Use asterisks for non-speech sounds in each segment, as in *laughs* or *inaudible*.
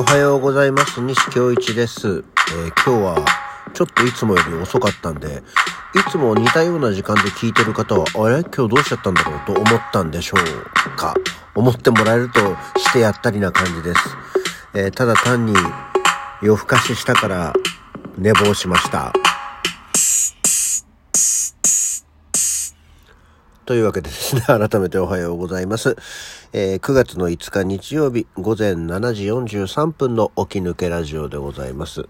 おはようございます。西京一です。えー今日はちょっといつもより遅かったんで、いつも似たような時間で聞いてる方は、あれ？今日どうしちゃったんだろうと思ったんでしょうか？思ってもらえるとしてやったりな感じです。えーただ単に夜更かししたから寝坊しました。というわけでですね、改めておはようございます。えー9月の5日日曜日午前7時43分の起き抜けラジオでございます。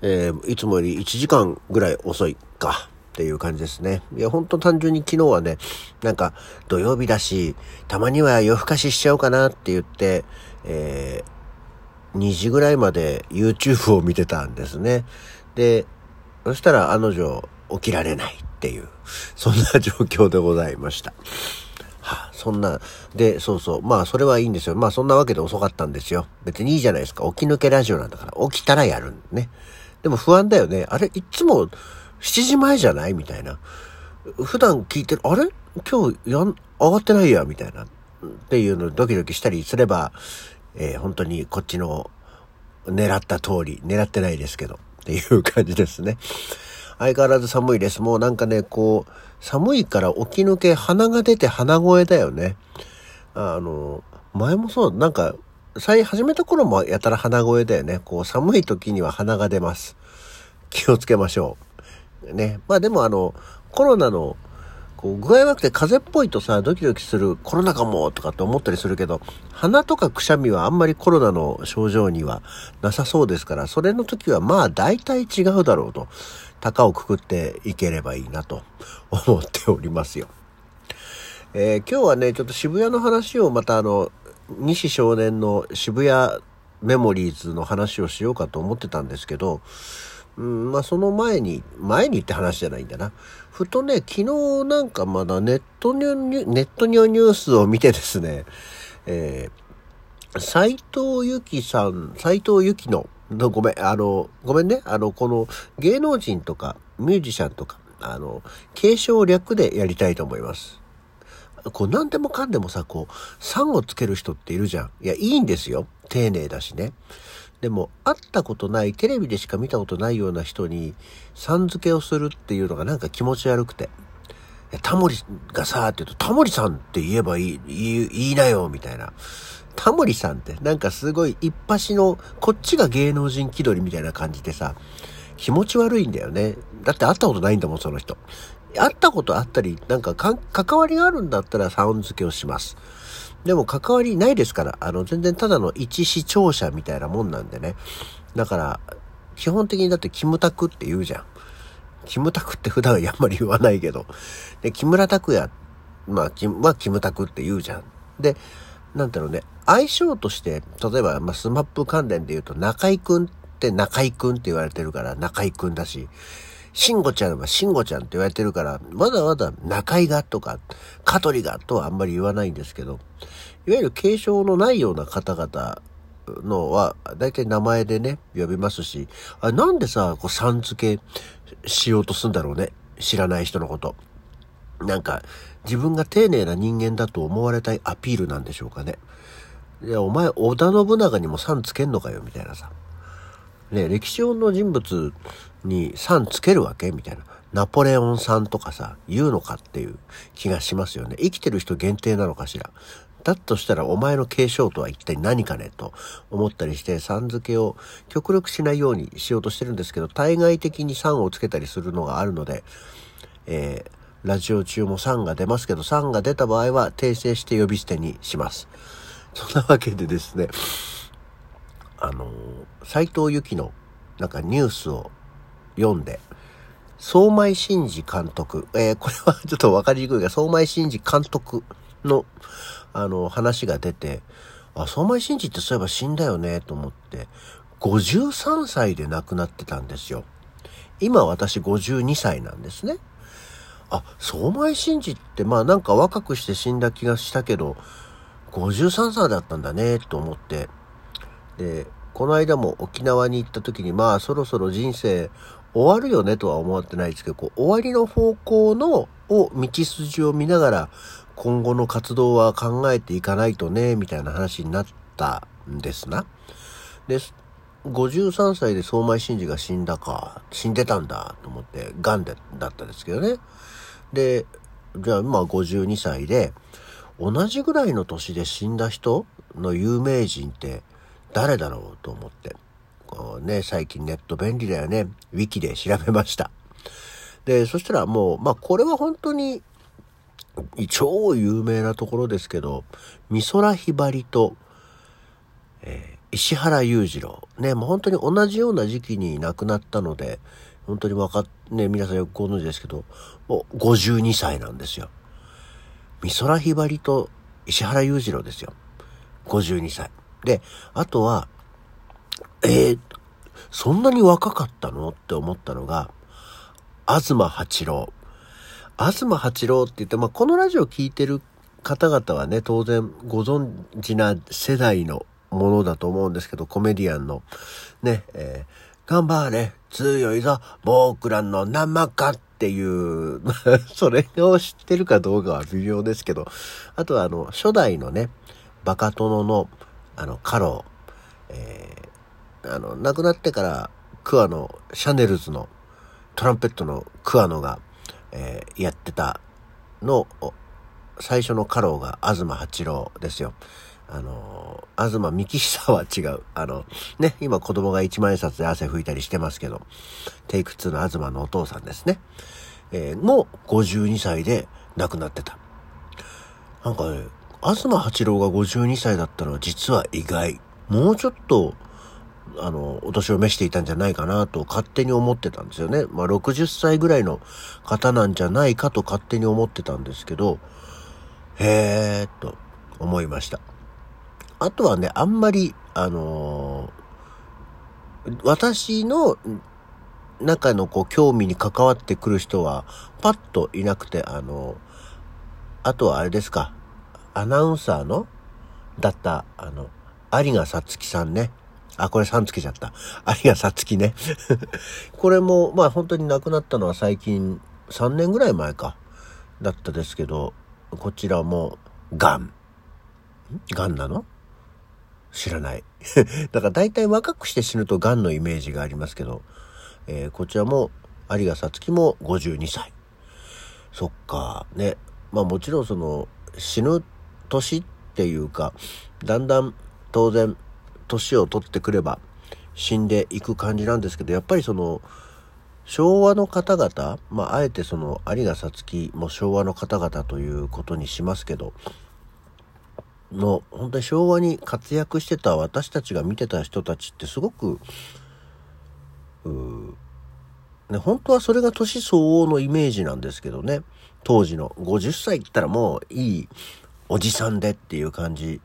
えーいつもより1時間ぐらい遅いか。っていう感じですね。いや、ほんと単純に昨日はね、なんか土曜日だし、たまには夜更かししちゃおうかなって言って、えー2時ぐらいまで YouTube を見てたんですね。で、そしたらあの女起きられないっていう、そんな状況でございました。そんな、で、そうそう。まあ、それはいいんですよ。まあ、そんなわけで遅かったんですよ。別にいいじゃないですか。起き抜けラジオなんだから。起きたらやるんね。でも不安だよね。あれ、いつも7時前じゃない？みたいな。普段聞いてる、あれ？今日やん、上がってないや、みたいな。っていうのドキドキしたりすれば、えー本当にこっちの狙った通り、狙ってないですけど、っていう感じですね。相変わらず寒いです。もうなんかね、こう、寒いから起き抜け鼻が出て鼻声だよね。あの、前もそう、なんか、最始めた頃もやたら鼻声だよね。こう、寒い時には鼻が出ます。気をつけましょう。ね。まあでもあの、コロナの、こう、具合悪くて風邪っぽいとさ、ドキドキするコロナかもとかって思ったりするけど、鼻とかくしゃみはあんまりコロナの症状にはなさそうですから、それの時はまあ大体違うだろうと、高をくくっていければいいなと思っておりますよ。えー今日はね、ちょっと渋谷の話をまたあの、西少年の渋谷メモリーズの話をしようかと思ってたんですけど、うん、まあその前に、前にって話じゃないんだな。ふとね、昨日なんかまだネットニュニュネットニューニュースを見てですね、えー、斎藤由紀さん、斎藤由紀、のごめん、あの、ごめんね、あの、この芸能人とかミュージシャンとか、あの、継承略でやりたいと思います。こう何でもかんでもさ、こう、3をつける人っているじゃん。いや、いいんですよ。丁寧だしね。でも、会ったことない、テレビでしか見たことないような人に、さん付けをするっていうのがなんか気持ち悪くて。タモリがさ、って言うと、タモリさんって言えばいい、言い、言いなよ、みたいな。タモリさんって、なんかすごい一発の、こっちが芸能人気取りみたいな感じでさ、気持ち悪いんだよね。だって会ったことないんだもん、その人。会ったことあったり、なんか関わりがあるんだったらさん付けをします。でも関わりないですから、あの、全然ただの一視聴者みたいなもんなんでね。だから、基本的にだってキムタクって言うじゃん。キムタクって普段はあんまり言わないけど。で、木村拓哉、まあ、キムまあ、キムタクって言うじゃん。で、なんだろうね、相性として、例えば、まあ、スマップ関連で言うと、中井くんって中井くんって言われてるから、中井くんだし、慎吾ちゃんは慎吾ちゃんって言われてるから、まだまだ中井がとか、香取がとはあんまり言わないんですけど、いわゆる継承のないような方々のは、だいたい名前でね、呼びますし、あなんでさ、こう、さん付けしようとすんだろうね。知らない人のこと。なんか、自分が丁寧な人間だと思われたいアピールなんでしょうかね。いや、お前、織田信長にもさんつけんのかよ、みたいなさ。ね、歴史上の人物にさんつけるわけみたいな。ナポレオンさんとかさ、言うのかっていう気がしますよね。生きてる人限定なのかしら。だとしたらお前の継承とは一体何かねと思ったりして、さん付けを極力しないようにしようとしてるんですけど、対外的にさんをつけたりするのがあるので、えーラジオ中もさんが出ますけど、さんが出た場合は訂正して呼び捨てにします。そんなわけでですね、あの、斎藤由貴のなんかニュースを読んで、相米真司監督、えーこれはちょっとわかりにくいが、相米真司監督の、あの、話が出て、あ、相米真司ってそういえば死んだよね、と思って、53歳で亡くなってたんですよ。今私52歳なんですね。あ、相米真司ってまあなんか若くして死んだ気がしたけど、53歳だったんだね、と思って。で、この間も沖縄に行った時にまあそろそろ人生終わるよねとは思ってないですけど、こう終わりの方向の、を道筋を見ながら今後の活動は考えていかないとね、みたいな話になったんですな。で、53歳で相馬真司が死んだか、死んでたんだと思って、癌で、だったですけどね。で、じゃあまあ52歳で、同じぐらいの年で死んだ人の有名人って誰だろうと思って。こうね、最近ネット便利だよね。ウィキで調べました。で、そしたらもう、まあこれは本当に超有名なところですけど、美空ひばりと、えー、石原裕次郎。ね、もう本当に同じような時期に亡くなったので、本当にわかっ、ね、皆さんよくご存知ですけど、もう52歳なんですよ。美空ひばりと石原裕次郎ですよ。52歳。で、あとは、えー、そんなに若かったのって思ったのが、東八郎。東八郎って言って、まあ、このラジオ聴いてる方々はね、当然ご存知な世代のものだと思うんですけど、コメディアンの、ね、えー、頑張れ、強いぞ、僕らの生かっていう、*laughs* それを知ってるかどうかは微妙ですけど、あとはあの、初代のね、バカ殿の、あの、カロー、えー、あの、亡くなってから、クアの、シャネルズの、トランペットのクアノが、えー、やってたの、最初のカローが東八郎ですよ。あの、東幹久は違う。あの、ね、今子供が一万円札で汗拭いたりしてますけど、テイク2の東のお父さんですね。えー、も52歳で亡くなってた。なんかね、東八郎が52歳だったのは実は意外。もうちょっと、あの、お年を召していたんじゃないかなと勝手に思ってたんですよね。まあ、60歳ぐらいの方なんじゃないかと勝手に思ってたんですけど、へーっと思いました。あとはね、あんまり、あのー、私の中のこう興味に関わってくる人はパッといなくて、あのー、あとはあれですか、アナウンサーのだった、あの、有賀さつきさんね。あ、これさんつけちゃった。有賀さつきね。*laughs* これも、まあ本当に亡くなったのは最近3年ぐらい前か、だったですけど、こちらも、ガン。ガンなの？知らない。*laughs* だから大体若くして死ぬと癌のイメージがありますけど、えー、こちらも有賀さつきも52歳。そっか、ね。まあもちろんその死ぬ年っていうか、だんだん当然年を取ってくれば死んでいく感じなんですけど、やっぱりその昭和の方々、まああえてその有賀さつきも昭和の方々ということにしますけど、の本当に昭和に活躍してた私たちが見てた人たちってすごくね、本当はそれが年相応のイメージなんですけどね。当時の50歳って言ったらもういいおじさんでっていう感じ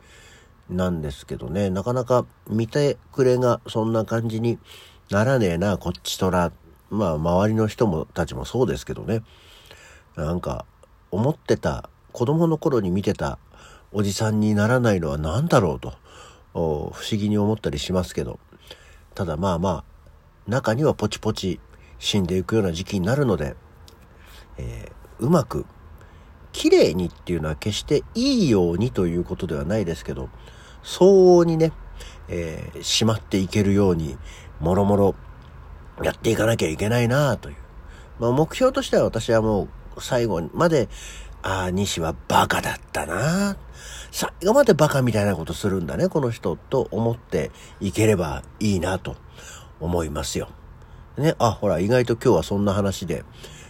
なんですけどね。なかなか見てくれがそんな感じにならねえなこっちとら。まあ周りの人もたちもそうですけどね。なんか思ってた子供の頃に見てたおじさんにならないのは何だろうと不思議に思ったりしますけど。ただまあまあ中にはポチポチ死んでいくような時期になるので、えー、うまく綺麗にっていうのは決していいようにということではないですけど相応にね、えー、しまっていけるようにもろもろやっていかなきゃいけないなという、まあ、目標としては私はもう最後までああ、西はバカだったな。最後までバカみたいなことするんだね、この人、と思っていければいいなと思いますよ。ね、あ、ほら、意外と今日はそんな話で、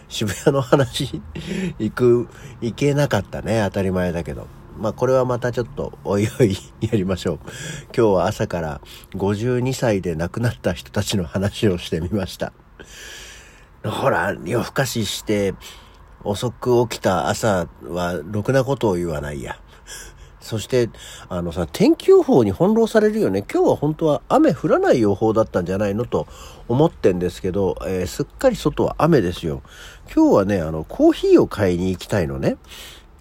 渋谷の話行く、行けなかったね、当たり前だけど。まあこれはまたちょっとおいおいやりましょう。今日は朝から52歳で亡くなった人たちの話をしてみました。ほら、夜更かしして、遅く起きた朝は、ろくなことを言わないや。*laughs* そして、あのさ、天気予報に翻弄されるよね。今日は本当は雨降らない予報だったんじゃないの？と思ってんですけど、えー、すっかり外は雨ですよ。今日はね、あの、コーヒーを買いに行きたいのね。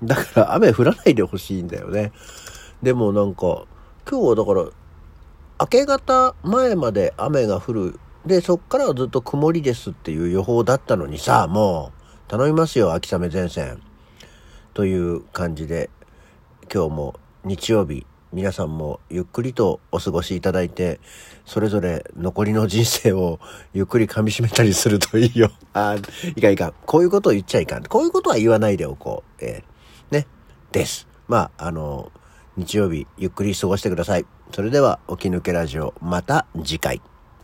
だから雨降らないでほしいんだよね。でもなんか、今日はだから、明け方前まで雨が降る。で、そっからはずっと曇りですっていう予報だったのにさ、もう、頼みますよ、秋雨前線。という感じで、今日も日曜日皆さんもゆっくりとお過ごしいただいて、それぞれ残りの人生を *laughs* ゆっくり噛み締めたりするといいよ。*laughs* あ、いかんいかん。こういうことを言っちゃいかん。こういうことは言わないでおこう。えー、ね。です。まあ、あの、日曜日ゆっくり過ごしてください。それでは、起き抜けラジオ、また次回。